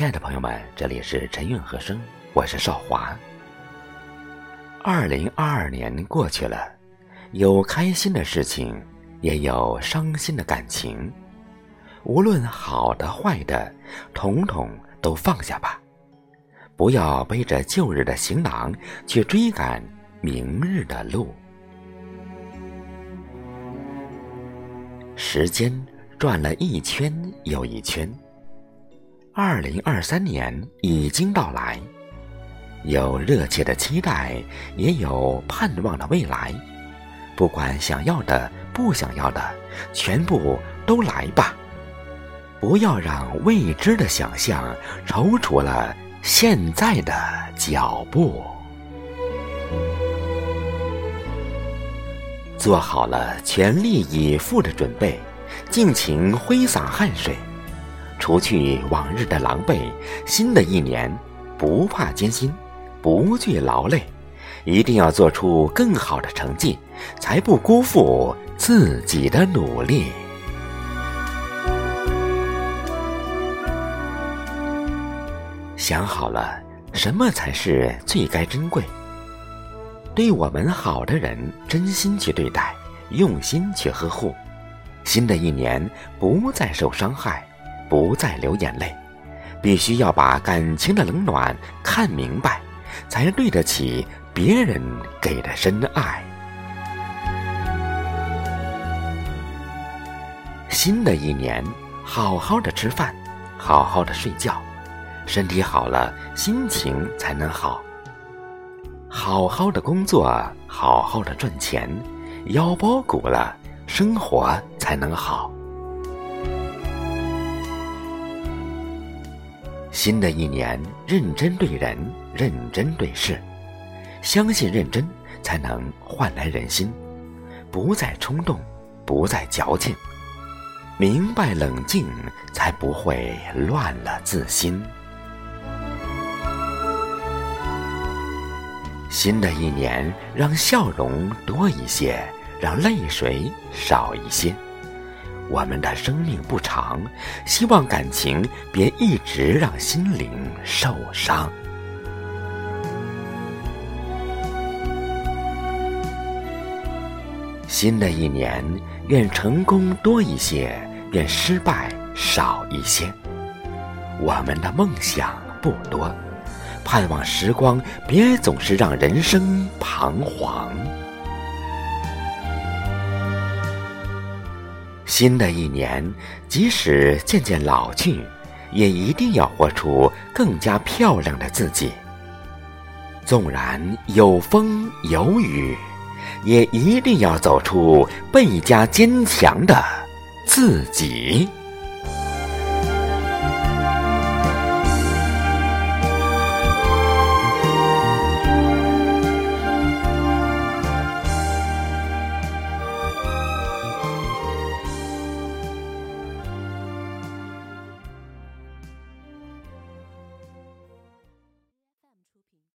亲爱的朋友们，这里是陈韵和声，我是少华。二零二二年过去了，有开心的事情，也有伤心的感情。无论好的坏的，统统都放下吧，不要背着旧日的行囊去追赶明日的路。时间转了一圈又一圈，二零二三年已经到来，有热切的期待，也有盼望的未来。不管想要的、不想要的，全部都来吧！不要让未知的想象踌躇了现在的脚步。做好了全力以赴的准备，尽情挥洒汗水，除去往日的狼狈。新的一年，不怕艰辛，不惧劳累，一定要做出更好的成绩，才不辜负自己的努力。想好了，什么才是最该珍贵？对我们好的人，真心去对待，用心去呵护。新的一年，不再受伤害，不再流眼泪，必须要把感情的冷暖看明白，才对得起别人给的深爱。新的一年，好好的吃饭，好好的睡觉，身体好了，心情才能好。好好的工作，好好的赚钱，腰包鼓了，生活才能好。新的一年，认真对人，认真对事，相信认真才能换来人心，不再冲动，不再矫情，明白冷静，才不会乱了自心。新的一年，让笑容多一些，让泪水少一些。我们的生命不长，希望感情别一直让心灵受伤。新的一年，愿成功多一些，愿失败少一些。我们的梦想不多。盼望时光别总是让人生彷徨。新的一年，即使渐渐老去，也一定要活出更加漂亮的自己。纵然有风有雨，也一定要走出倍加坚强的自己。